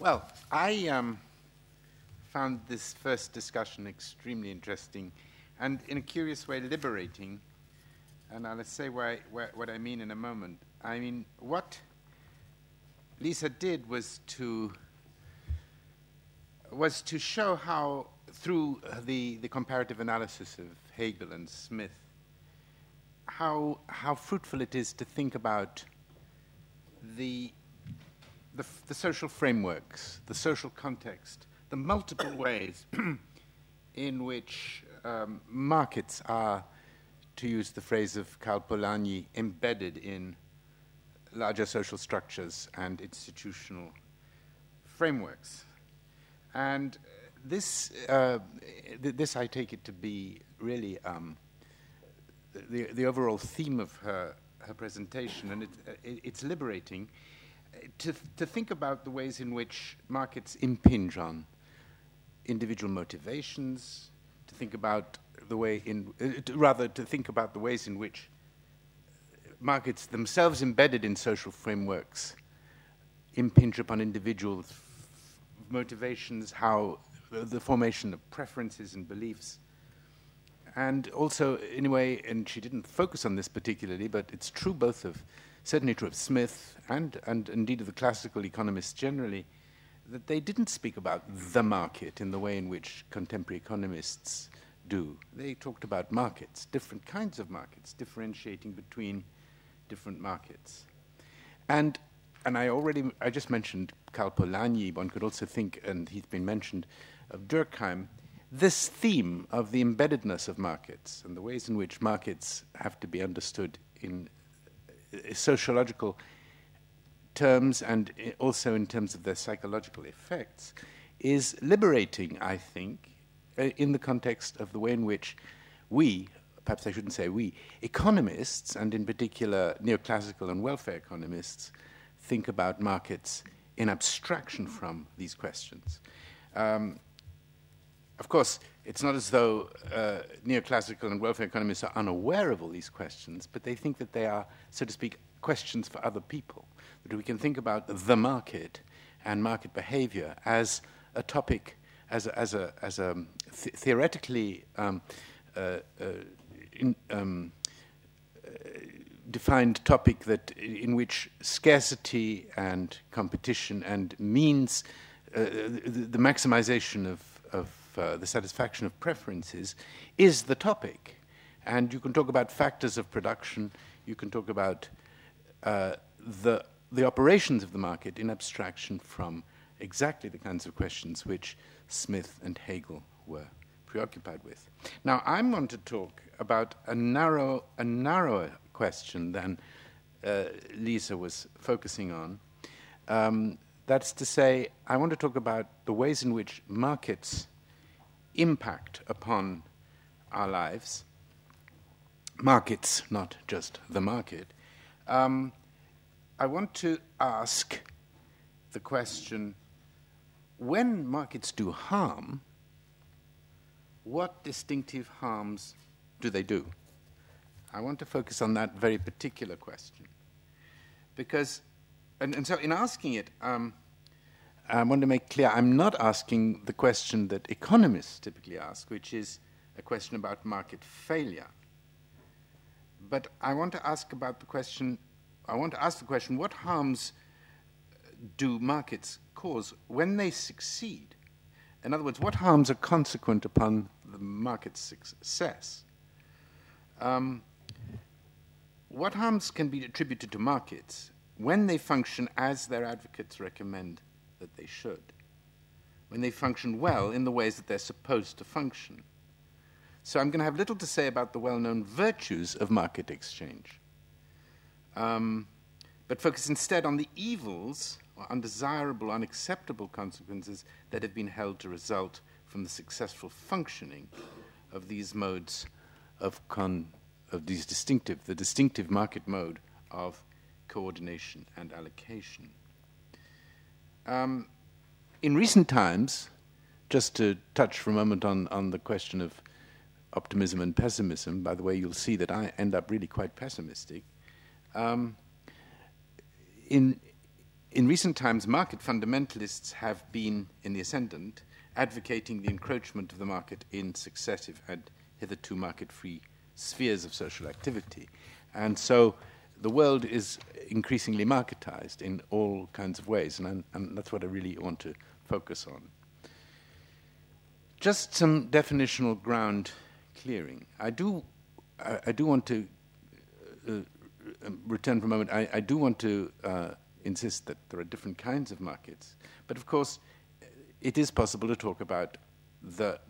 Well, I um, found this first discussion extremely interesting and, in a curious way, liberating. And I'll say why, why, what I mean in a moment. I mean, what Lisa did was to was to show how, through the, the comparative analysis of Hegel and Smith, how, how fruitful it is to think about the, the, the social frameworks, the social context, the multiple ways in which um, markets are, to use the phrase of Karl Polanyi, embedded in larger social structures and institutional frameworks. And this, uh, th- this I take it to be really um, the, the overall theme of her, her presentation, and it, it, it's liberating to, to think about the ways in which markets impinge on individual motivations, to think about the way in, uh, to, rather to think about the ways in which markets themselves embedded in social frameworks impinge upon individual motivations, how the formation of preferences and beliefs. And also, in a way, and she didn't focus on this particularly, but it's true both of, certainly true of Smith and, and indeed of the classical economists generally, that they didn't speak about the market in the way in which contemporary economists do. They talked about markets, different kinds of markets, differentiating between different markets. And and I already I just mentioned Karl Polanyi. One could also think, and he's been mentioned, of Durkheim. This theme of the embeddedness of markets and the ways in which markets have to be understood in sociological terms and also in terms of their psychological effects is liberating, I think, uh, in the context of the way in which we, perhaps I shouldn't say we, economists, and in particular neoclassical and welfare economists, think about markets in abstraction from these questions. Um, of course, it's not as though uh, neoclassical and welfare economists are unaware of all these questions, but they think that they are, so to speak, questions for other people. That we can think about the market and market behavior as a topic, as a, as a, as a th- theoretically um, uh, uh, in, um, defined topic that in which scarcity and competition and means uh, the, the, maximization of, of uh, the satisfaction of preferences is the topic. And you can talk about factors of production, you can talk about uh, the, the operations of the market in abstraction from exactly the kinds of questions which Smith and Hegel were preoccupied with. Now, I'm going to talk about a narrow, a narrower question than uh, Lisa was focusing on. Um, that's to say, I want to talk about the ways in which markets impact upon our lives. Markets, not just the market. Um, I want to ask the question when markets do harm, what distinctive harms do they do? I want to focus on that very particular question. Because, and, and so in asking it, um, I want to make clear I'm not asking the question that economists typically ask, which is a question about market failure. But I want to ask about the question, I want to ask the question what harms do markets cause when they succeed? In other words, what harms are consequent upon the market's success? Um, what harms can be attributed to markets when they function as their advocates recommend that they should? When they function well in the ways that they're supposed to function? So I'm going to have little to say about the well known virtues of market exchange, um, but focus instead on the evils or undesirable, unacceptable consequences that have been held to result from the successful functioning of these modes of con of these distinctive, the distinctive market mode of coordination and allocation. Um, in recent times, just to touch for a moment on, on the question of optimism and pessimism, by the way, you'll see that I end up really quite pessimistic. Um, in, in recent times, market fundamentalists have been in the ascendant, advocating the encroachment of the market in successive and hitherto market free spheres of social activity. And so the world is increasingly marketized in all kinds of ways, and, and that's what I really want to focus on. Just some definitional ground clearing. I do, I, I do want to uh, uh, return for a moment. I, I do want to uh, insist that there are different kinds of markets, but of course, it is possible to talk about the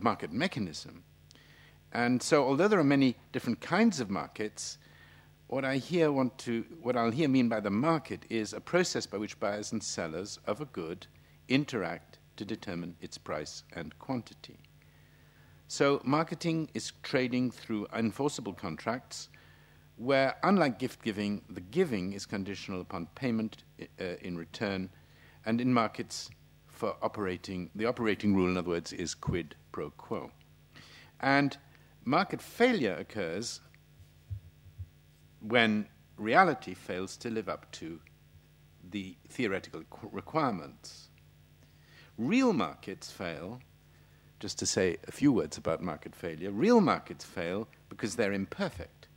market mechanism. And so, although there are many different kinds of markets, what I here want to, what I'll here mean by the market is a process by which buyers and sellers of a good interact to determine its price and quantity. So, marketing is trading through enforceable contracts where, unlike gift giving, the giving is conditional upon payment uh, in return, and in markets for operating, the operating rule, in other words, is quid pro quo. And market failure occurs when reality fails to live up to the theoretical requirements. Real markets fail, just to say a few words about market failure, real markets fail because they're imperfect.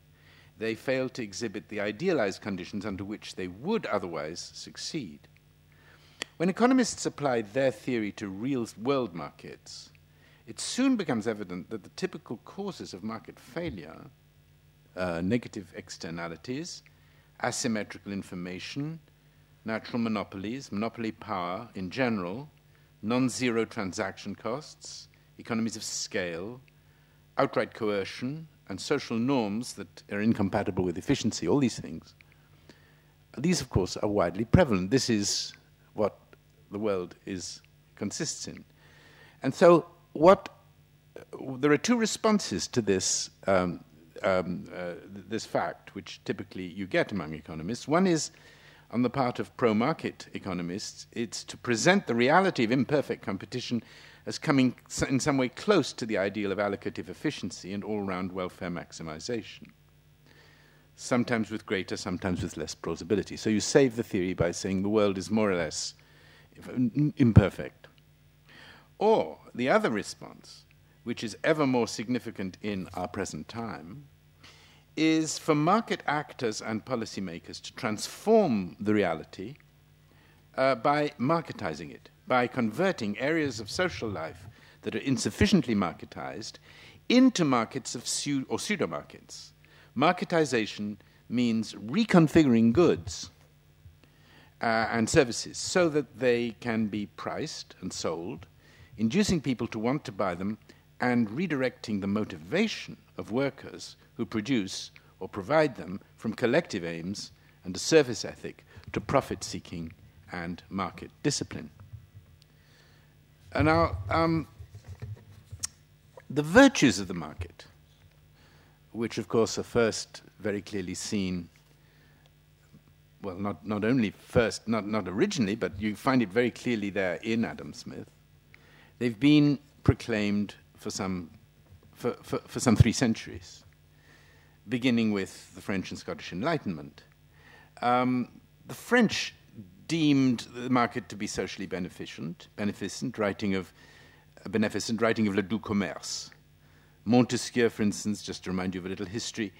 They fail to exhibit the idealized conditions under which they would otherwise succeed. When economists apply their theory to real world markets, it soon becomes evident that the typical causes of market failure uh, negative externalities, asymmetrical information, natural monopolies, monopoly power in general, non zero transaction costs, economies of scale, outright coercion, and social norms that are incompatible with efficiency, all these things. These, of course, are widely prevalent. This is what the world is, consists in. And so, what, there are two responses to this um, um, uh, this fact, which typically you get among economists. One is on the part of pro market economists, it's to present the reality of imperfect competition as coming in some way close to the ideal of allocative efficiency and all round welfare maximization. Sometimes with greater, sometimes with less plausibility. So you save the theory by saying the world is more or less imperfect. Or the other response, which is ever more significant in our present time, is for market actors and policymakers to transform the reality uh, by marketizing it, by converting areas of social life that are insufficiently marketized into markets of or pseudo markets. Marketization means reconfiguring goods uh, and services so that they can be priced and sold, inducing people to want to buy them and redirecting the motivation of workers who produce or provide them from collective aims and a service ethic to profit seeking and market discipline. And now, um, the virtues of the market, which of course are first very clearly seen, well, not, not only first, not, not originally, but you find it very clearly there in Adam Smith, they've been proclaimed for some, for, for, for some three centuries beginning with the French and Scottish Enlightenment. Um, the French deemed the market to be socially beneficent, beneficent, writing of uh, beneficent, writing of le doux commerce. Montesquieu, for instance, just to remind you of a little history,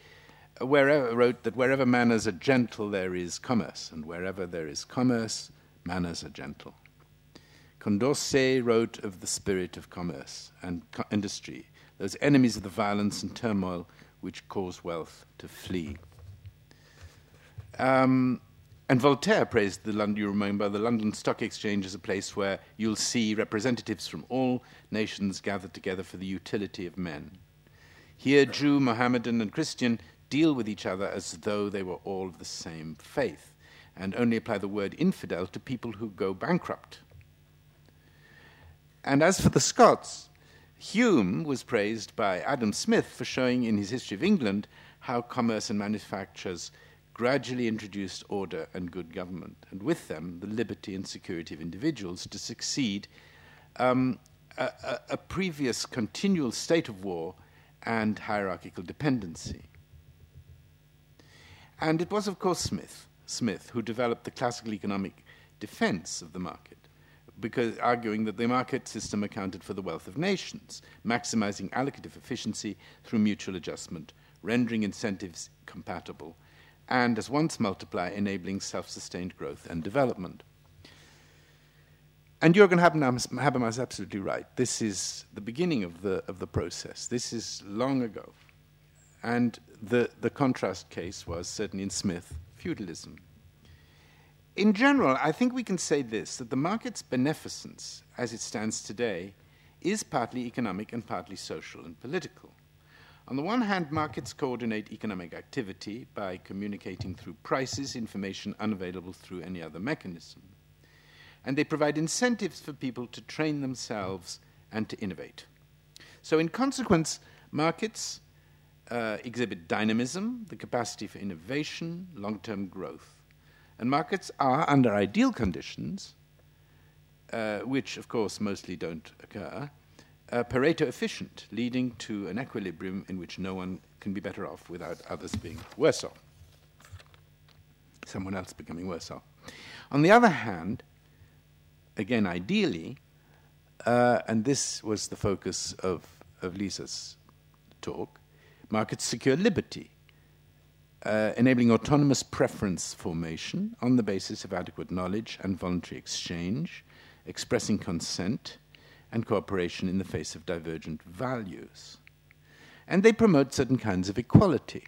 uh, wherever, wrote that wherever manners are gentle, there is commerce, and wherever there is commerce, manners are gentle. Condorcet wrote of the spirit of commerce and co- industry, those enemies of the violence and turmoil which cause wealth to flee. Um, and Voltaire praised the London, you remember, the London Stock Exchange as a place where you'll see representatives from all nations gathered together for the utility of men. Here, Jew, Mohammedan, and Christian deal with each other as though they were all of the same faith, and only apply the word infidel to people who go bankrupt. And as for the Scots, Hume was praised by Adam Smith for showing in his History of England how commerce and manufactures gradually introduced order and good government, and with them the liberty and security of individuals to succeed um, a, a, a previous continual state of war and hierarchical dependency. And it was, of course, Smith Smith, who developed the classical economic defense of the market, because arguing that the market system accounted for the wealth of nations, maximizing allocative efficiency through mutual adjustment, rendering incentives compatible, and as once multiply, enabling self sustained growth and development. And Jürgen Habermas is absolutely right. This is the beginning of the, of the process. This is long ago. And the, the contrast case was certainly in Smith, feudalism. In general, I think we can say this that the market's beneficence, as it stands today, is partly economic and partly social and political. On the one hand, markets coordinate economic activity by communicating through prices information unavailable through any other mechanism. And they provide incentives for people to train themselves and to innovate. So, in consequence, markets uh, exhibit dynamism, the capacity for innovation, long term growth. And markets are, under ideal conditions, uh, which of course mostly don't occur, uh, Pareto efficient, leading to an equilibrium in which no one can be better off without others being worse off. Someone else becoming worse off. On the other hand, again, ideally, uh, and this was the focus of, of Lisa's talk, markets secure liberty, uh, enabling autonomous preference formation on the basis of adequate knowledge and voluntary exchange, expressing consent, and cooperation in the face of divergent values. And they promote certain kinds of equality,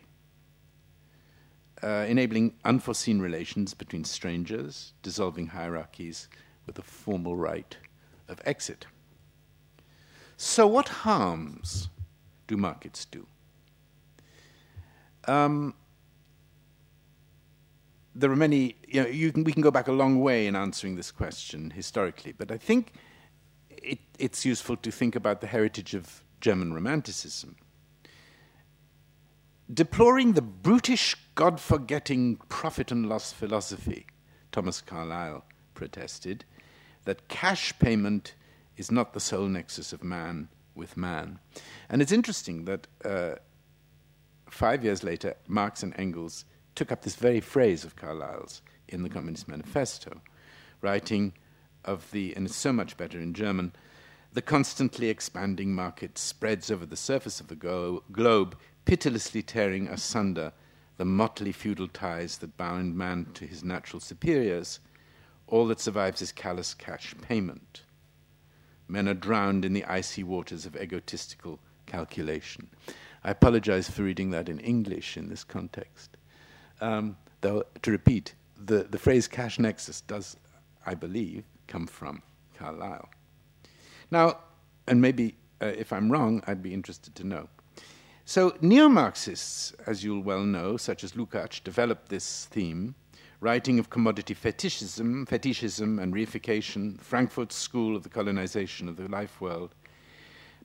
uh, enabling unforeseen relations between strangers, dissolving hierarchies with a formal right of exit. So, what harms do markets do? Um, there are many, you know, you can, we can go back a long way in answering this question historically, but I think it, it's useful to think about the heritage of German Romanticism. Deploring the brutish, God forgetting profit and loss philosophy, Thomas Carlyle protested that cash payment is not the sole nexus of man with man. And it's interesting that uh, five years later, Marx and Engels took up this very phrase of Carlyle's in the Communist Manifesto, writing of the, and it's so much better in German, the constantly expanding market spreads over the surface of the go- globe, pitilessly tearing asunder the motley feudal ties that bound man to his natural superiors. All that survives is callous cash payment. Men are drowned in the icy waters of egotistical calculation. I apologize for reading that in English in this context. Um, though, to repeat, the, the phrase cash nexus does, I believe, come from Carlyle. Now, and maybe uh, if I'm wrong, I'd be interested to know. So, neo Marxists, as you'll well know, such as Lukács, developed this theme, writing of commodity fetishism, fetishism and reification, Frankfurt's school of the colonization of the life world.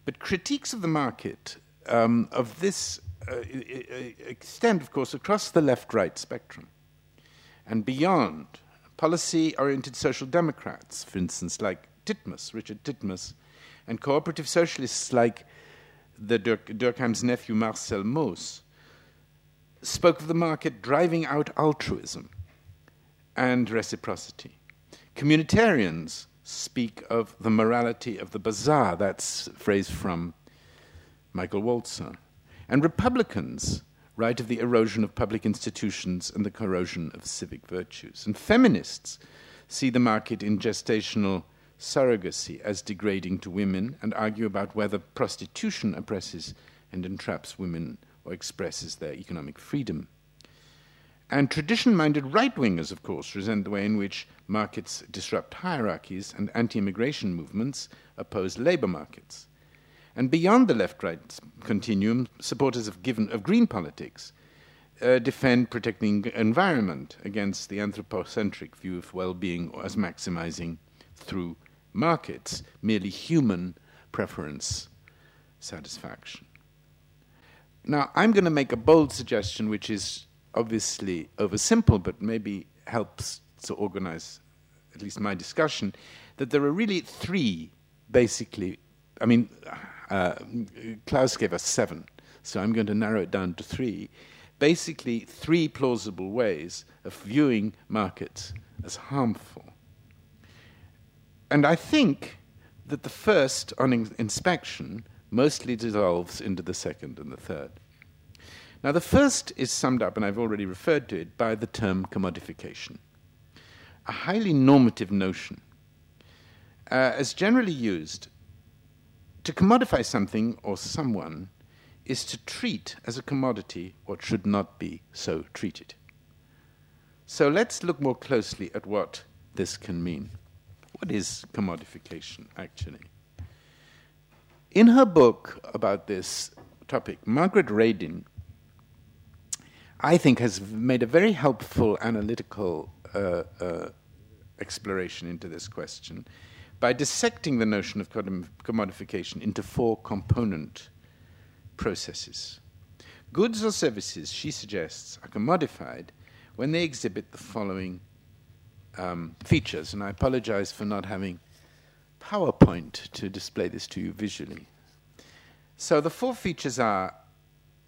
But critiques of the market um, of this Uh, uh, uh, extend, of course, across the left right spectrum and beyond policy oriented social democrats, for instance, like Titmuss, Richard Titmuss, and cooperative socialists like the Durkheim's nephew Marcel Mauss, spoke of the market driving out altruism and reciprocity. Communitarians speak of the morality of the bazaar, that's a phrase from Michael Walzer. And Republicans write of the erosion of public institutions and the corrosion of civic virtues. And feminists see the market in gestational surrogacy as degrading to women and argue about whether prostitution oppresses and entraps women or expresses their economic freedom. And tradition minded right wingers, of course, resent the way in which markets disrupt hierarchies and anti immigration movements oppose labor markets. And beyond the left right continuum, supporters of, given, of green politics uh, defend protecting environment against the anthropocentric view of well being as maximizing through markets, merely human preference satisfaction. Now, I'm going to make a bold suggestion, which is obviously oversimple, but maybe helps to organize at least my discussion, that there are really three basically, I mean, uh, Klaus gave us seven, so I'm going to narrow it down to three basically three plausible ways of viewing markets as harmful. And I think that the first, on in- inspection, mostly dissolves into the second and the third. Now, the first is summed up, and I've already referred to it, by the term commodification, a highly normative notion. Uh, as generally used, to commodify something or someone is to treat as a commodity what should not be so treated. So let's look more closely at what this can mean. What is commodification, actually? In her book about this topic, Margaret Radin, I think, has made a very helpful analytical uh, uh, exploration into this question by dissecting the notion of commodification into four component processes. Goods or services, she suggests, are commodified when they exhibit the following um, features, and I apologize for not having PowerPoint to display this to you visually. So the four features are,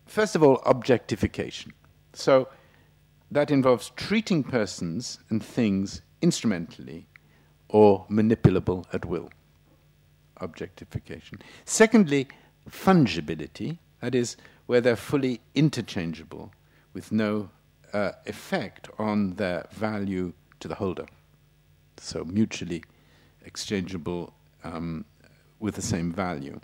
first of all, objectification. So that involves treating persons and things instrumentally or manipulable at will. Objectification. Secondly, fungibility, that is, where they're fully interchangeable with no uh, effect on their value to the holder. So mutually exchangeable um, with the same value.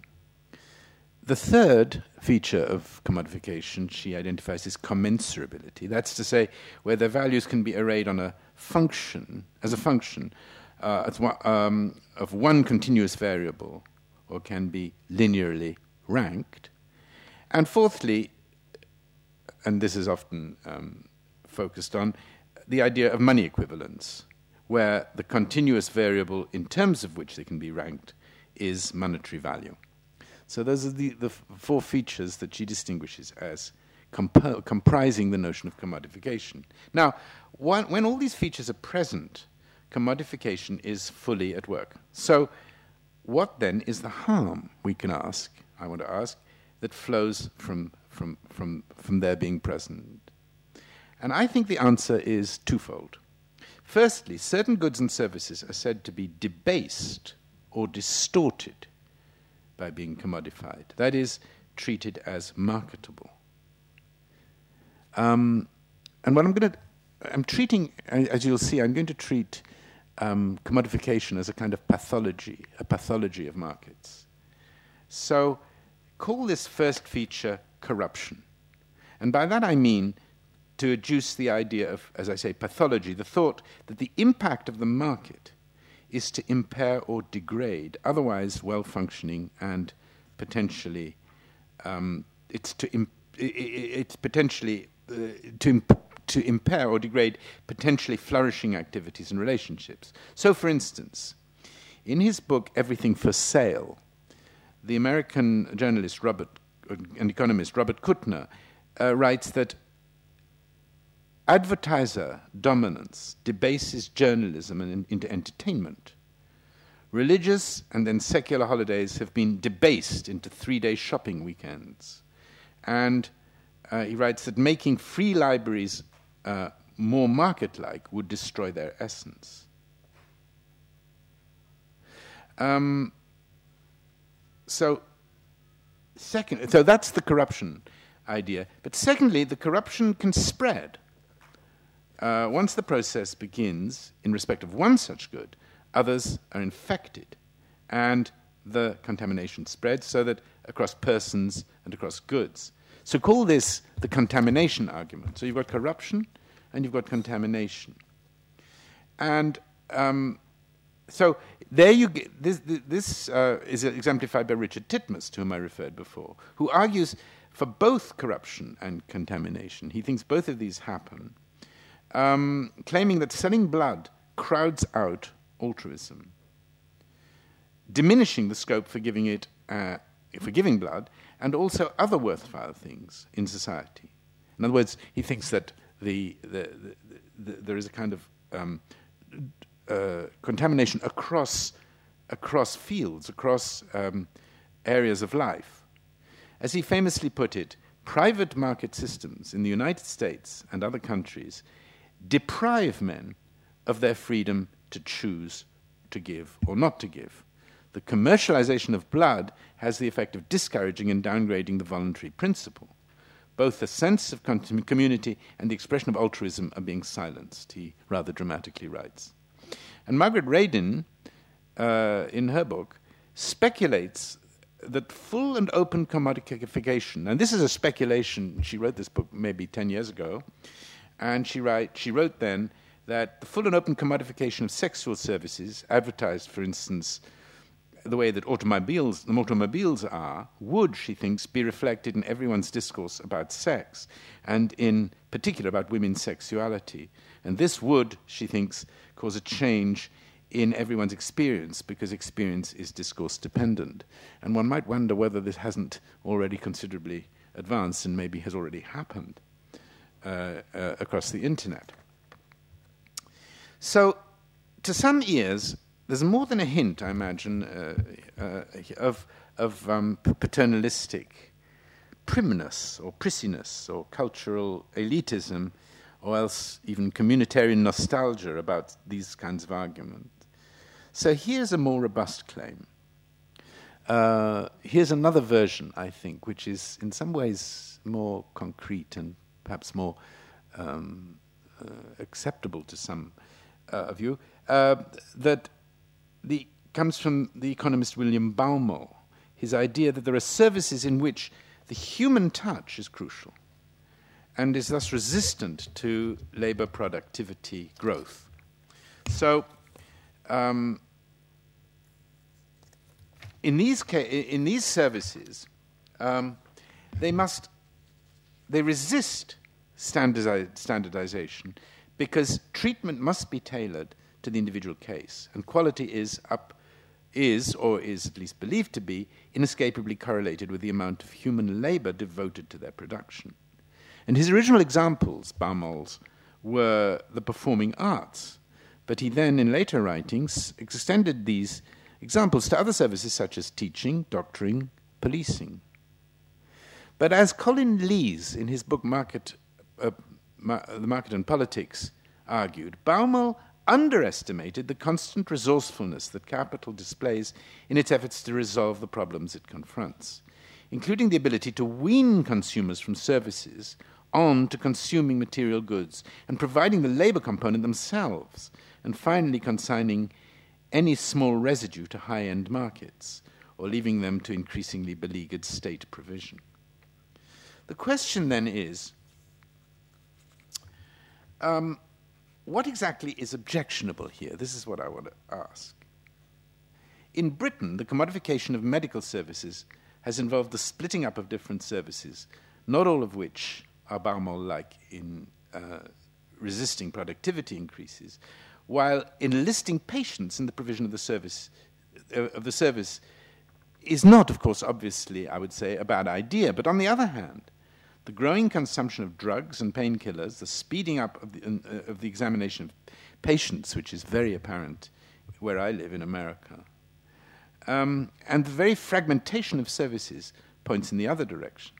The third feature of commodification she identifies is commensurability. That's to say, where their values can be arrayed on a function, as a function, uh, one, um, of one continuous variable, or can be linearly ranked. And fourthly, and this is often um, focused on, the idea of money equivalence, where the continuous variable in terms of which they can be ranked is monetary value. So those are the, the four features that she distinguishes as comp- comprising the notion of commodification. Now, when all these features are present, commodification is fully at work. So, what then is the harm, we can ask, I want to ask, that flows from, from, from, from their being present? And I think the answer is twofold. Firstly, certain goods and services are said to be debased or distorted by being commodified, that is, treated as marketable. Um, and what I'm going to, I'm treating, as you'll see, I'm going to treat um, commodification as a kind of pathology, a pathology of markets. So call this first feature corruption. And by that I mean to adduce the idea of, as I say, pathology, the thought that the impact of the market is to impair or degrade otherwise well functioning and potentially um, it's to it's potentially uh, to to impair or degrade potentially flourishing activities and relationships. So, for instance, in his book Everything for Sale, the American journalist Robert and economist Robert Kuttner uh, writes that advertiser dominance debases journalism and into entertainment. Religious and then secular holidays have been debased into three day shopping weekends. And uh, he writes that making free libraries uh, more market like would destroy their essence. Um, so, second, so that's the corruption idea. But secondly, the corruption can spread. Uh, once the process begins in respect of one such good, others are infected, and the contamination spreads so that across persons and across goods. So call this the contamination argument. So you've got corruption and you've got contamination. And um, so there you get, this, this uh, is exemplified by Richard Titmuss, to whom I referred before, who argues for both corruption and contamination. He thinks both of these happen, um, claiming that selling blood crowds out altruism, diminishing the scope for giving it uh, for giving blood and also other worthwhile things in society. In other words, he thinks that the, the, the, there is a kind of um, uh, contamination across, across fields, across um, areas of life. As he famously put it, private market systems in the United States and other countries deprive men of their freedom to choose to give or not to give. The commercialization of blood has the effect of discouraging and downgrading the voluntary principle. Both the sense of community and the expression of altruism are being silenced, he rather dramatically writes. And Margaret Radin, uh, in her book, speculates that full and open commodification, and this is a speculation, she wrote this book maybe 10 years ago, and she, write, she wrote then that the full and open commodification of sexual services, advertised, for instance, the way that automobiles, the automobiles are, would, she thinks, be reflected in everyone's discourse about sex, and in particular about women's sexuality. And this would, she thinks, cause a change in everyone's experience because experience is discourse dependent. And one might wonder whether this hasn't already considerably advanced and maybe has already happened uh, uh, across the internet. So, to some ears, there's more than a hint, I imagine, uh, uh of, of um, paternalistic primness or prissiness or cultural elitism or else even communitarian nostalgia about these kinds of arguments. So here's a more robust claim. Uh, here's another version, I think, which is in some ways more concrete and perhaps more um, uh, acceptable to some uh, of you, uh, that the, comes from the economist William Baumol, his idea that there are services in which the human touch is crucial and is thus resistant to labor productivity growth. So, um, in, these in these services, um, they must they resist standardi- standardization because treatment must be tailored to the individual case, and quality is up is, or is at least believed to be, inescapably correlated with the amount of human labor devoted to their production. And his original examples, Baumol's, were the performing arts, but he then, in later writings, extended these examples to other services such as teaching, doctoring, policing. But as Colin Leys, in his book Market, uh, Ma- The Market and Politics, argued, Baumol underestimated the constant resourcefulness that capital displays in its efforts to resolve the problems it confronts, including the ability to wean consumers from services on to consuming material goods and providing the labor component themselves, and finally consigning any small residue to high end markets or leaving them to increasingly beleaguered state provision. The question then is um, what exactly is objectionable here? This is what I want to ask. In Britain, the commodification of medical services has involved the splitting up of different services, not all of which are Baumol like in uh, resisting productivity increases, while enlisting patients in the provision of the service uh, of the service is not, of course, obviously, I would say, a bad idea. But on the other hand, the growing consumption of drugs and painkillers, the speeding up of the, uh, of the examination of patients, which is very apparent where I live in America, um, and the very fragmentation of services points in the other direction.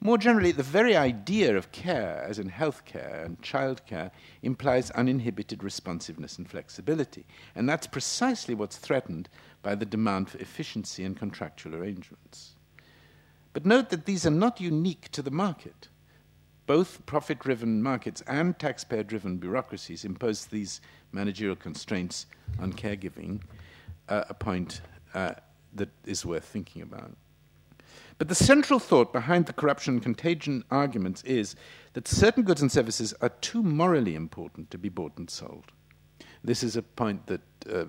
More generally, the very idea of care, as in healthcare and childcare, implies uninhibited responsiveness and flexibility. And that's precisely what's threatened by the demand for efficiency and contractual arrangements. But note that these are not unique to the market. Both profit driven markets and taxpayer driven bureaucracies impose these managerial constraints on caregiving, uh, a point uh, that is worth thinking about. But the central thought behind the corruption contagion arguments is that certain goods and services are too morally important to be bought and sold. This is a point that uh,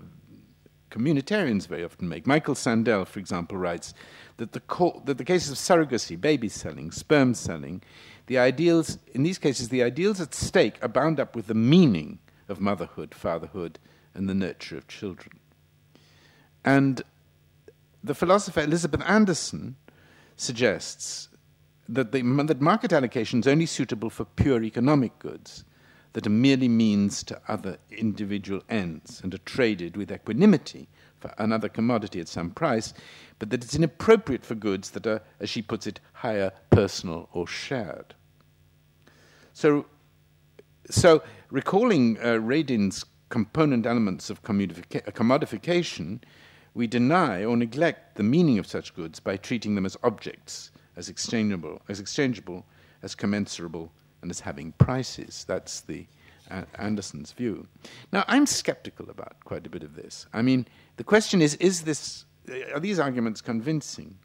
communitarians very often make. Michael Sandel, for example, writes that the, co- that the cases of surrogacy, baby selling, sperm selling, the ideals, in these cases, the ideals at stake are bound up with the meaning of motherhood, fatherhood, and the nurture of children. And the philosopher Elizabeth Anderson suggests that, the, that market allocation is only suitable for pure economic goods, that are merely means to other individual ends and are traded with equanimity for another commodity at some price, but that it's inappropriate for goods that are, as she puts it, higher, personal, or shared. So, so recalling uh, Radin's component elements of commodification, we deny or neglect the meaning of such goods by treating them as objects, as exchangeable, as exchangeable, as commensurable, and as having prices. That's the uh, Anderson's view. Now, I'm skeptical about quite a bit of this. I mean, the question is: Is this are these arguments convincing?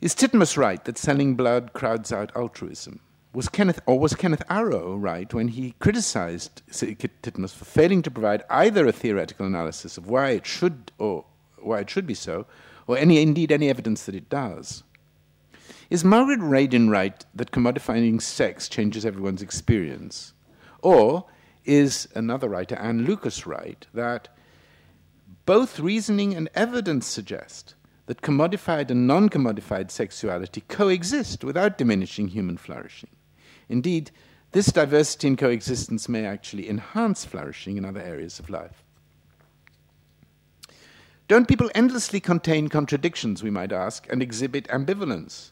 Is Titmuss right that selling blood crowds out altruism? Was Kenneth, or was Kenneth Arrow right when he criticized Titmuss for failing to provide either a theoretical analysis of why it should or why it should be so, or any indeed any evidence that it does? Is Margaret Radin right that commodifying sex changes everyone's experience? Or is another writer, Anne Lucas, right that both reasoning and evidence suggest that commodified and non commodified sexuality coexist without diminishing human flourishing? Indeed, this diversity in coexistence may actually enhance flourishing in other areas of life. Don't people endlessly contain contradictions, we might ask, and exhibit ambivalence?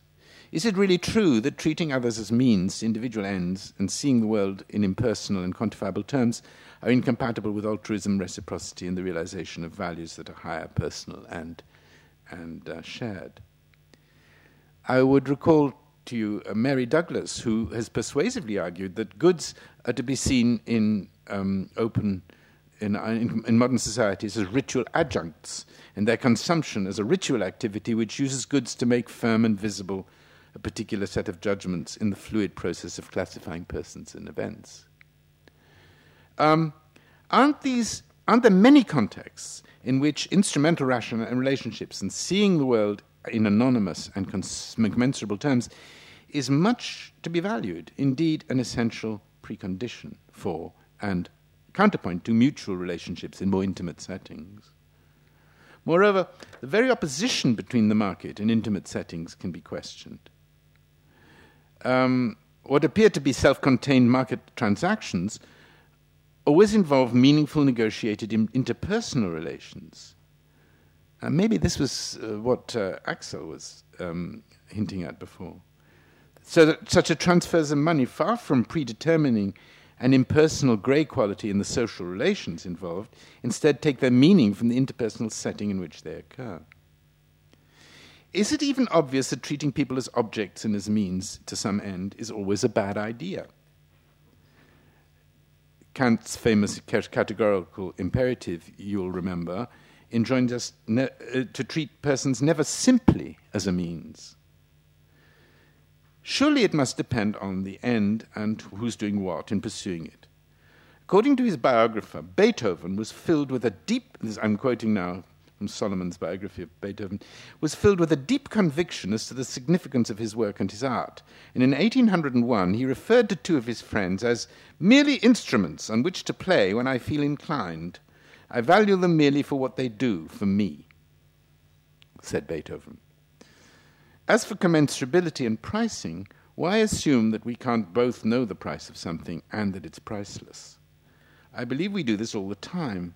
Is it really true that treating others as means, individual ends, and seeing the world in impersonal and quantifiable terms are incompatible with altruism, reciprocity, and the realization of values that are higher, personal, and, and uh, shared? I would recall to you uh, Mary Douglas, who has persuasively argued that goods are to be seen in um, open in, in, in, modern societies as ritual adjuncts, and their consumption as a ritual activity which uses goods to make firm and visible a particular set of judgments in the fluid process of classifying persons and events. Um, aren't these aren't there many contexts in which instrumental rational and relationships and seeing the world in anonymous and commensurable terms is much to be valued, indeed, an essential precondition for and counterpoint to mutual relationships in more intimate settings. Moreover, the very opposition between the market and intimate settings can be questioned. Um, what appear to be self contained market transactions always involve meaningful negotiated interpersonal relations. Uh, maybe this was uh, what uh, Axel was um, hinting at before. So that such a transfers of money, far from predetermining an impersonal grey quality in the social relations involved, instead take their meaning from the interpersonal setting in which they occur. Is it even obvious that treating people as objects and as means to some end is always a bad idea? Kant's famous categorical imperative, you'll remember, enjoins us ne- uh, to treat persons never simply as a means. Surely it must depend on the end and who's doing what in pursuing it. According to his biographer, Beethoven was filled with a deep, I'm quoting now from Solomon's biography of Beethoven, was filled with a deep conviction as to the significance of his work and his art. And in 1801, he referred to two of his friends as merely instruments on which to play when I feel inclined. I value them merely for what they do for me, said Beethoven. As for commensurability and pricing, why assume that we can't both know the price of something and that it's priceless? I believe we do this all the time.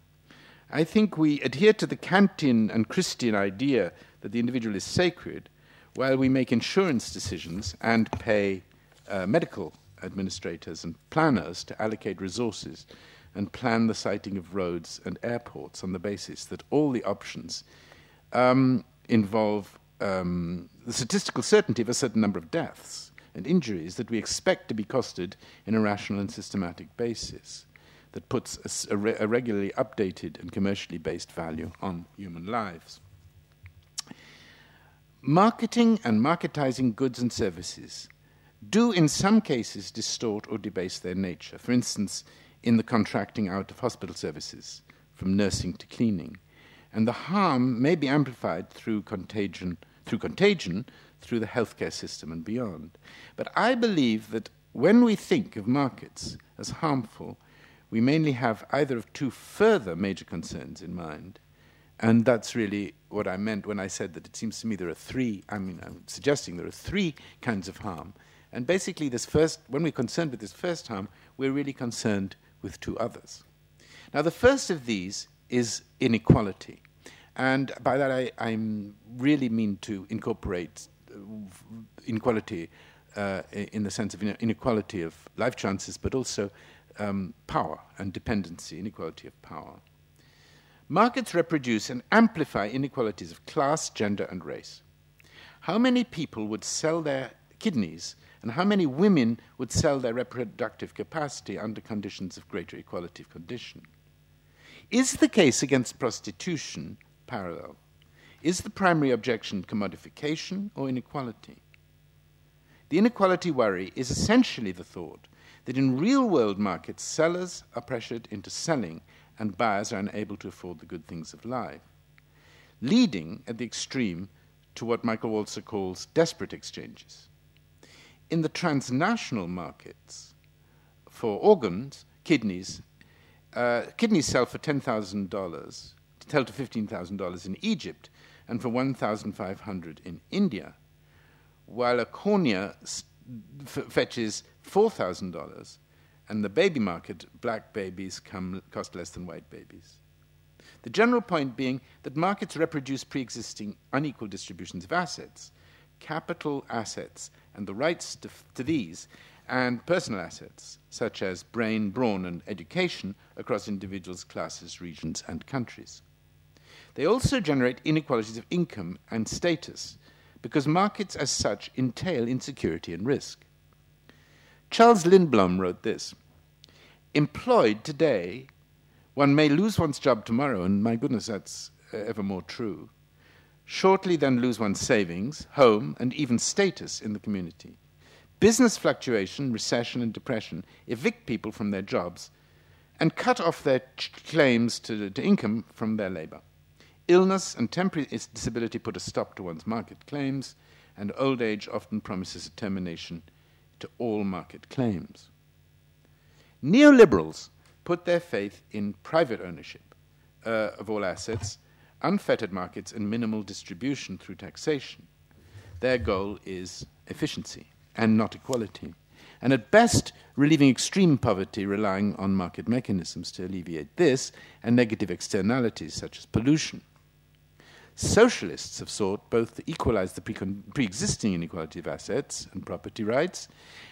I think we adhere to the Kantian and Christian idea that the individual is sacred while we make insurance decisions and pay uh, medical administrators and planners to allocate resources and plan the siting of roads and airports on the basis that all the options um, involve um, the statistical certainty of a certain number of deaths and injuries that we expect to be costed in a rational and systematic basis that puts a, re- a regularly updated and commercially based value on human lives. Marketing and marketizing goods and services do, in some cases, distort or debase their nature. For instance, in the contracting out of hospital services, from nursing to cleaning. And the harm may be amplified through contagion through contagion through the healthcare system and beyond. But I believe that when we think of markets as harmful, we mainly have either of two further major concerns in mind. And that's really what I meant when I said that it seems to me there are three, I mean, I'm suggesting there are three kinds of harm. And basically, this first, when we're concerned with this first harm, we're really concerned with two others. Now, the first of these is inequality. And by that, I I'm really mean to incorporate uh, inequality uh, in the sense of inequality of life chances, but also um, power and dependency, inequality of power. Markets reproduce and amplify inequalities of class, gender, and race. How many people would sell their kidneys and how many women would sell their reproductive capacity under conditions of greater equality of condition? Is the case against prostitution parallel? Is the primary objection commodification or inequality? The inequality worry is essentially the thought that in real world markets, sellers are pressured into selling and buyers are unable to afford the good things of life, leading at the extreme to what Michael Walzer calls desperate exchanges. In the transnational markets for organs, kidneys, uh, kidneys sell for $10,000, sell to $15,000 in Egypt, and for 1,500 in India, while a cornea fetches $4,000, and the baby market, black babies come, cost less than white babies. The general point being that markets reproduce pre existing unequal distributions of assets, capital assets, and the rights to, to these, and personal assets, such as brain, brawn, and education, across individuals, classes, regions, and countries. They also generate inequalities of income and status, because markets as such entail insecurity and risk. Charles Lindblom wrote this Employed today, one may lose one's job tomorrow, and my goodness, that's uh, ever more true. Shortly, then lose one's savings, home, and even status in the community. Business fluctuation, recession, and depression evict people from their jobs and cut off their claims to, to income from their labor. Illness and temporary disability put a stop to one's market claims, and old age often promises a termination to all market claims. Neoliberals put their faith in private ownership uh, of all assets, unfettered markets, and minimal distribution through taxation. Their goal is efficiency and not equality. And at best, relieving extreme poverty, relying on market mechanisms to alleviate this and negative externalities such as pollution. Socialists have sought both to equalize the pre existing inequality of assets and property rights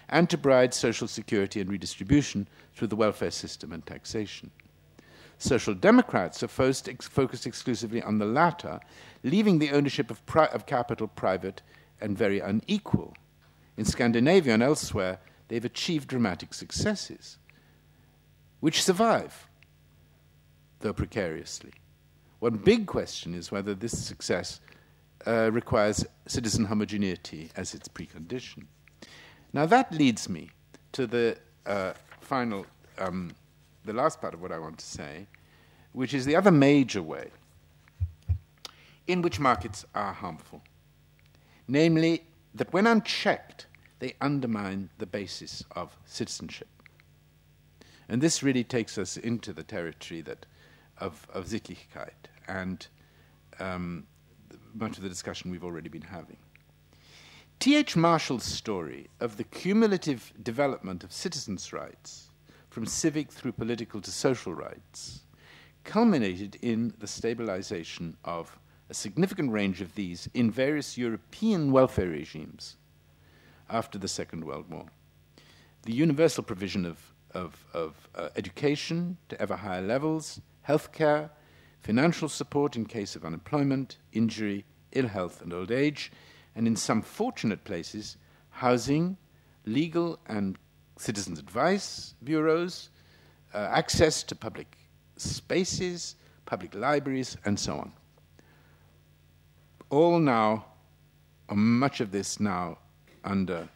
and to provide social security and redistribution through the welfare system and taxation. Social Democrats have ex focused exclusively on the latter, leaving the ownership of, of capital private and very unequal. In Scandinavia and elsewhere, they've achieved dramatic successes, which survive, though precariously. One big question is whether this success uh, requires citizen homogeneity as its precondition. Now that leads me to the uh, final, um, the last part of what I want to say, which is the other major way in which markets are harmful. Namely, that when unchecked, they undermine the basis of citizenship. And this really takes us into the territory that of, of Sittlichkeit and um, much of the discussion we've already been having. T.H. Marshall's story of the cumulative development of citizens' rights, from civic through political to social rights, culminated in the stabilization of a significant range of these in various European welfare regimes after the Second World War. The universal provision of, of, of uh, education to ever higher levels, healthcare, financial support in case of unemployment, injury, ill health, and old age, and in some fortunate places, housing, legal and citizens' advice bureaus, uh, access to public spaces, public libraries, and so on. All now, or much of this now, under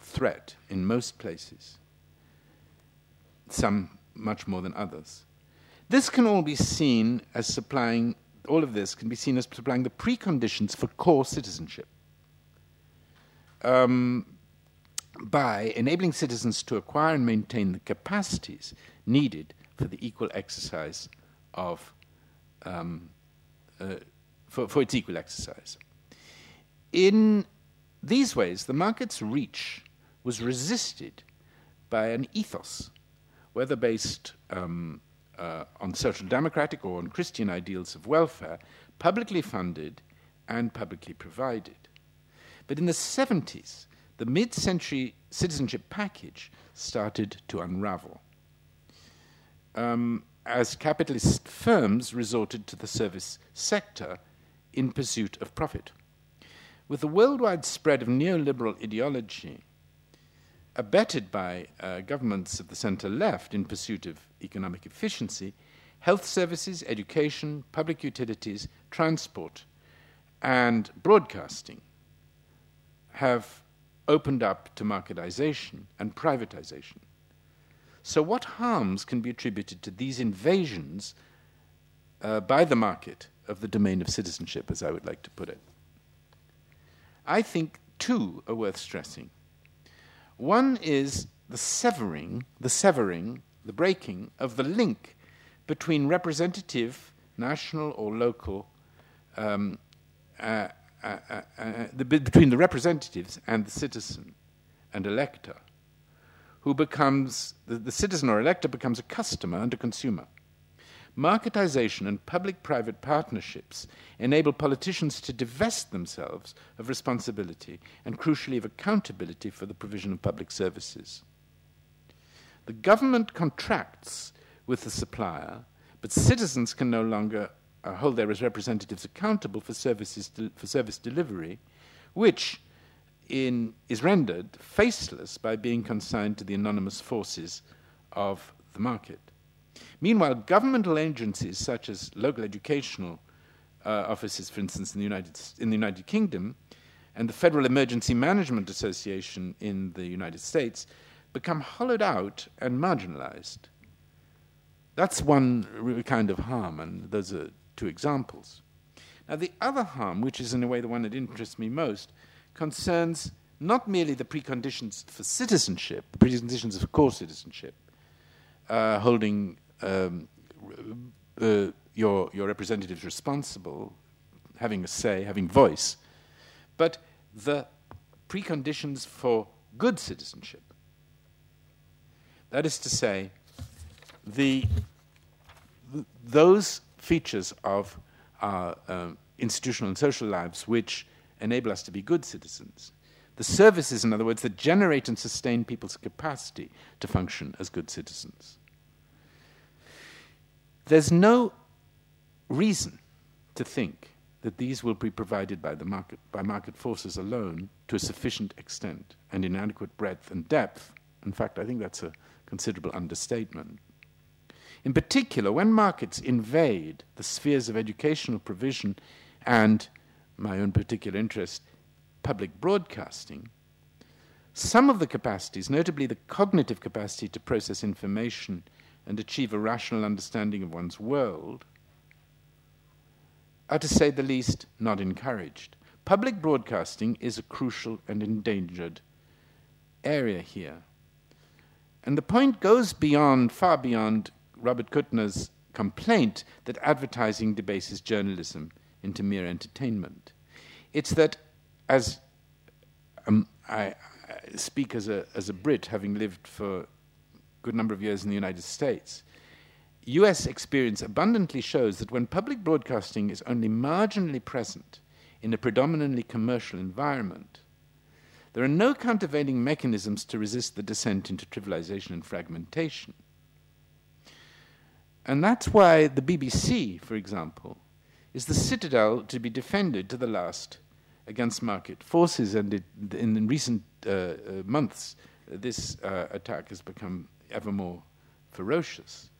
threat in most places, some much more than others. This can all be seen as supplying, all of this can be seen as supplying the preconditions for core citizenship. Um, by enabling citizens to acquire and maintain the capacities needed for the equal exercise of, um, uh, for, for its equal exercise. In these ways, the market's reach was resisted by an ethos, whether based um, uh, on social democratic or on Christian ideals of welfare, publicly funded and publicly provided. But in the 70s, the mid century citizenship package started to unravel. Um, as capitalist firms resorted to the service sector in pursuit of profit. With the worldwide spread of neoliberal ideology, abetted by uh, governments of the center left in pursuit of economic efficiency, health services, education, public utilities, transport, and broadcasting have opened up to marketization and privatization. So, what harms can be attributed to these invasions uh, by the market of the domain of citizenship, as I would like to put it? I think two are worth stressing. One is the severing, the severing, the breaking of the link between representative, national or local, um, uh, uh, uh, uh, the, between the representatives and the citizen and elector, who becomes, the, the citizen or elector becomes a customer and a consumer. Marketization and public private partnerships enable politicians to divest themselves of responsibility and, crucially, of accountability for the provision of public services. The government contracts with the supplier, but citizens can no longer uh, hold their representatives accountable for, services de- for service delivery, which in, is rendered faceless by being consigned to the anonymous forces of the market. Meanwhile, governmental agencies such as local educational uh, offices, for instance, in the, United, in the United Kingdom, and the Federal Emergency Management Association in the United States become hollowed out and marginalized. That's one kind of harm, and those are two examples. Now, the other harm, which is in a way the one that interests me most, concerns not merely the preconditions for citizenship, the preconditions of core citizenship, uh, holding um, uh, your, your representatives responsible, having a say, having voice, but the preconditions for good citizenship. That is to say, the, those features of our um, institutional and social lives which enable us to be good citizens. The services, in other words, that generate and sustain people's capacity to function as good citizens. There's no reason to think that these will be provided by the market by market forces alone to a sufficient extent and in adequate breadth and depth. In fact, I think that's a considerable understatement. In particular, when markets invade the spheres of educational provision and my own particular interest, public broadcasting, some of the capacities, notably the cognitive capacity to process information and achieve a rational understanding of one's world, are to say the least not encouraged. Public broadcasting is a crucial and endangered area here. And the point goes beyond, far beyond Robert Kuttner's complaint that advertising debases journalism into mere entertainment. It's that, as um, I, I, speak as a, as a Brit, having lived for good number of years in the United States, US experience abundantly shows that when public broadcasting is only marginally present in a predominantly commercial environment, there are no countervailing mechanisms to resist the descent into trivialization and fragmentation. And that's why the BBC, for example, is the citadel to be defended to the last against market forces. And it, in, recent uh, uh, months, this uh, attack has become ever more ferocious.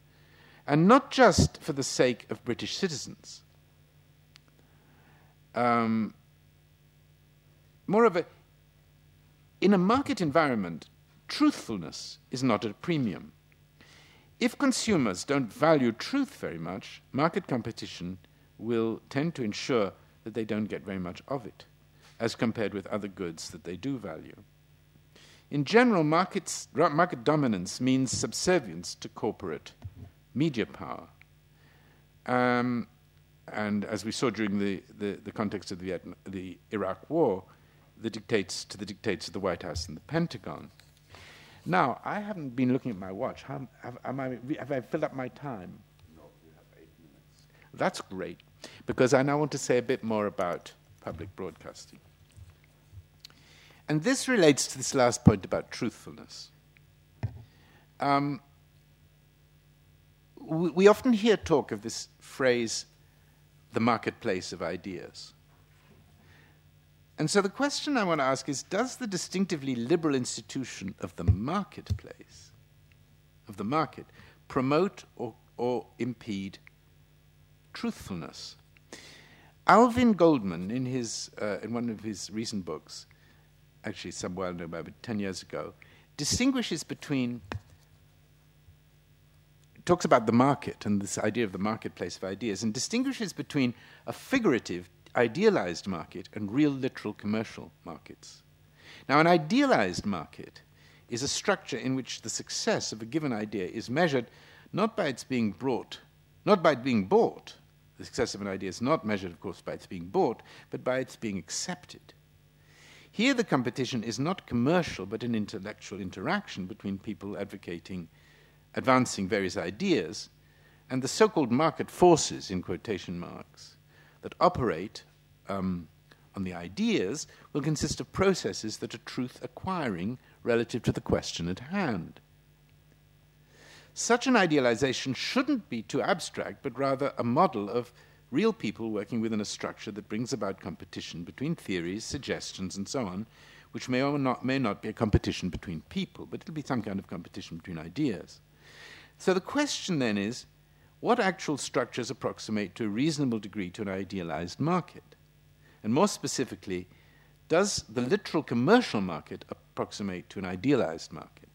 And not just for the sake of British citizens. Um, moreover, in a market environment, truthfulness is not at a premium. If consumers don't value truth very much, market competition will tend to ensure that they don't get very much of it, as compared with other goods that they do value. In general, markets, market dominance means subservience to corporate media power. Um, and as we saw during the, the, the context of the, Vietnam, the Iraq War, the dictates to the dictates of the White House and the Pentagon. Now, I haven't been looking at my watch. How, have, I, have I filled up my time? No, you have eight minutes. That's great, because I now want to say a bit more about public broadcasting. And this relates to this last point about truthfulness. Um, we, we often hear talk of this phrase, the marketplace of ideas. And so the question I want to ask is Does the distinctively liberal institution of the marketplace, of the market, promote or, or impede truthfulness? Alvin Goldman, in, his, uh, in one of his recent books, actually some while ago, about 10 years ago, distinguishes between, talks about the market and this idea of the marketplace of ideas, and distinguishes between a figurative, idealized market and real, literal commercial markets. Now, an idealized market is a structure in which the success of a given idea is measured not by its being brought, not by it being bought. The success of an idea is not measured, of course, by its being bought, but by its being accepted. Here, the competition is not commercial, but an intellectual interaction between people advocating, advancing various ideas, and the so called market forces, in quotation marks, that operate um, on the ideas will consist of processes that are truth acquiring relative to the question at hand. Such an idealization shouldn't be too abstract, but rather a model of real people working within a structure that brings about competition between theories, suggestions, and so on, which may or not, may not be a competition between people, but it'll be some kind of competition between ideas. So the question then is what actual structures approximate to a reasonable degree to an idealized market? And more specifically, does the literal commercial market approximate to an idealized market?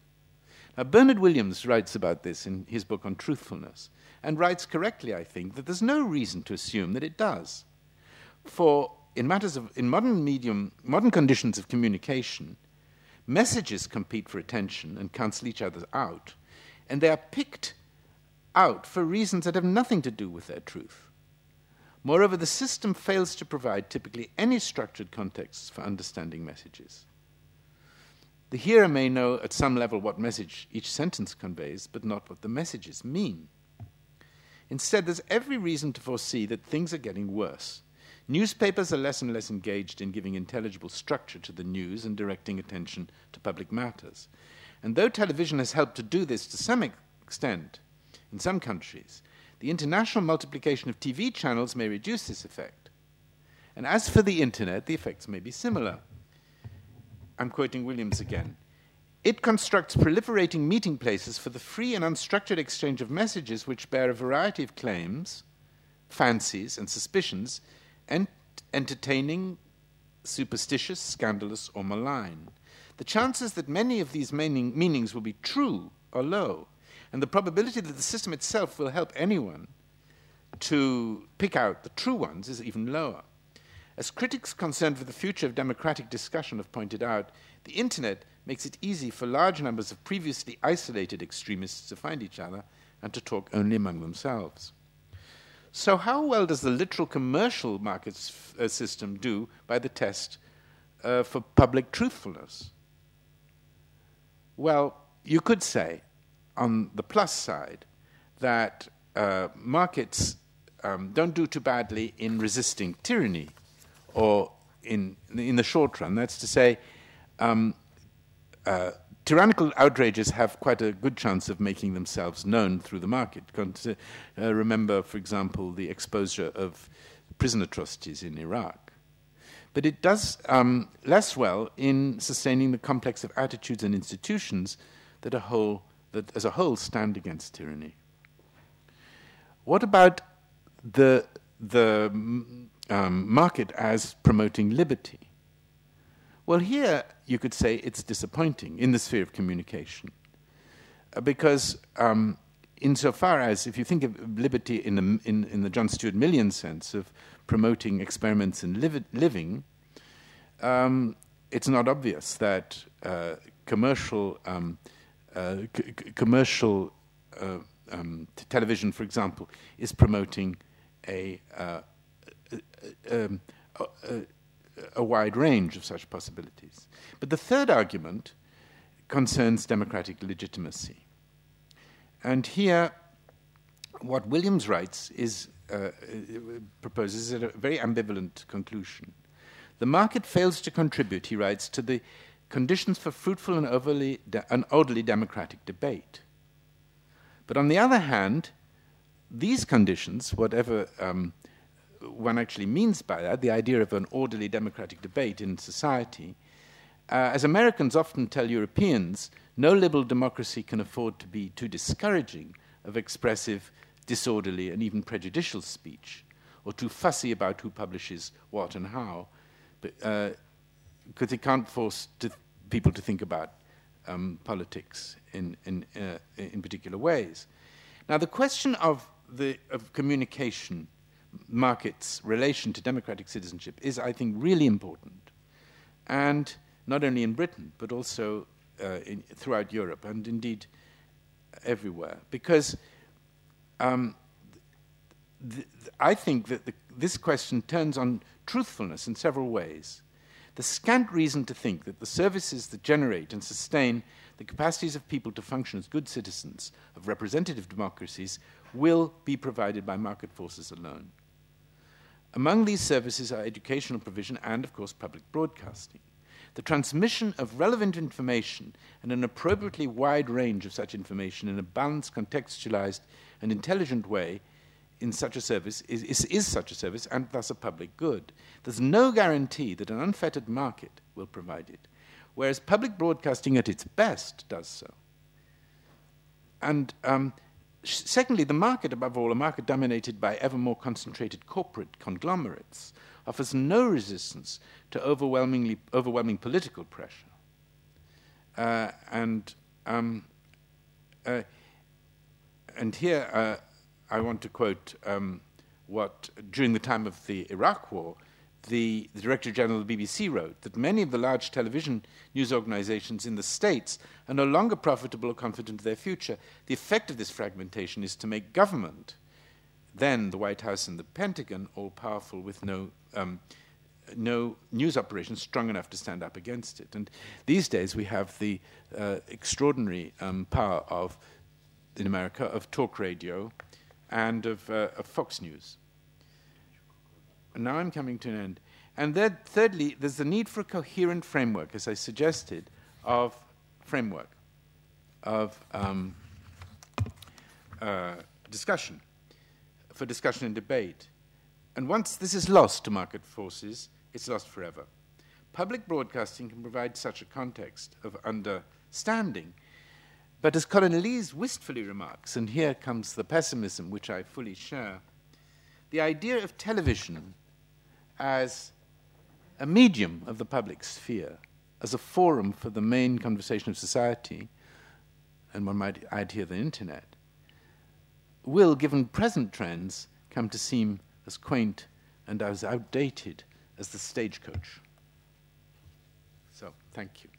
Now, Bernard Williams writes about this in his book on truthfulness and writes correctly, I think, that there's no reason to assume that it does. For in matters of in modern medium, modern conditions of communication, messages compete for attention and cancel each other out, and they are picked out for reasons that have nothing to do with their truth. Moreover, the system fails to provide typically any structured contexts for understanding messages. The hearer may know at some level what message each sentence conveys, but not what the messages mean. Instead, there's every reason to foresee that things are getting worse. Newspapers are less and less engaged in giving intelligible structure to the news and directing attention to public matters. And though television has helped to do this to some extent in some countries, the international multiplication of TV channels may reduce this effect. And as for the internet, the effects may be similar. I'm quoting Williams again. It constructs proliferating meeting places for the free and unstructured exchange of messages which bear a variety of claims, fancies, and suspicions, ent- entertaining, superstitious, scandalous, or malign. The chances that many of these meaning- meanings will be true are low, and the probability that the system itself will help anyone to pick out the true ones is even lower. As critics concerned with the future of democratic discussion have pointed out, the internet makes it easy for large numbers of previously isolated extremists to find each other and to talk only among themselves. So, how well does the literal commercial market uh, system do by the test uh, for public truthfulness? Well, you could say, on the plus side, that uh, markets um, don't do too badly in resisting tyranny or in, in the short run. That's to say, um, uh, tyrannical outrages have quite a good chance of making themselves known through the market. Uh, remember, for example, the exposure of prison atrocities in Iraq. But it does um, less well in sustaining the complex of attitudes and institutions that, a whole, that as a whole stand against tyranny. What about the, the um, market as promoting liberty? Well, here you could say it's disappointing in the sphere of communication. Uh, because, um, insofar as, if you think of liberty in the, in, in the John Stuart Millian sense of promoting experiments in liv- living, um, it's not obvious that uh, commercial, um, uh, c- commercial uh, um, t- television, for example, is promoting a, uh, um, a wide range of such possibilities. But the third argument concerns democratic legitimacy. And here, what Williams writes is, uh, proposes a very ambivalent conclusion. The market fails to contribute, he writes, to the conditions for fruitful and overly de- an orderly democratic debate. But on the other hand, these conditions, whatever um, one actually means by that, the idea of an orderly democratic debate in society, uh, as Americans often tell Europeans, no liberal democracy can afford to be too discouraging of expressive, disorderly, and even prejudicial speech, or too fussy about who publishes what and how, because uh, it can't force to people to think about um, politics in, in, uh, in particular ways. Now, the question of, the, of communication markets' relation to democratic citizenship is, I think, really important. And not only in Britain, but also uh, in, throughout Europe and indeed everywhere. Because um, th- th- I think that the, this question turns on truthfulness in several ways. The scant reason to think that the services that generate and sustain the capacities of people to function as good citizens of representative democracies will be provided by market forces alone. Among these services are educational provision and, of course, public broadcasting. The transmission of relevant information and an appropriately wide range of such information in a balanced, contextualized, and intelligent way in such a service is, is, is, such a service and thus a public good. There's no guarantee that an unfettered market will provide it, whereas public broadcasting at its best does so. And um, secondly, the market, above all, a market dominated by ever more concentrated corporate conglomerates, offers no resistance to overwhelmingly, overwhelming political pressure. Uh, and, um, uh, and here uh, I want to quote um, what, during the time of the Iraq War, the, the, Director General of the BBC wrote that many of the large television news organizations in the States are no longer profitable or confident of their future. The effect of this fragmentation is to make government, then the White House and the Pentagon, all powerful with no, um, no news operations strong enough to stand up against it. And these days we have the uh, extraordinary um, power of, in America, of talk radio and of, uh, of Fox News now I'm coming to an end. And then, thirdly, there's the need for a coherent framework, as I suggested, of framework, of um, uh, discussion, for discussion and debate. And once this is lost to market forces, it's lost forever. Public broadcasting can provide such a context of understanding. But as Colin Leys wistfully remarks, and here comes the pessimism which I fully share, the idea of television as a medium of the public sphere, as a forum for the main conversation of society, and one might add here the internet, will, given present trends, come to seem as quaint and as outdated as the stagecoach. So, thank you.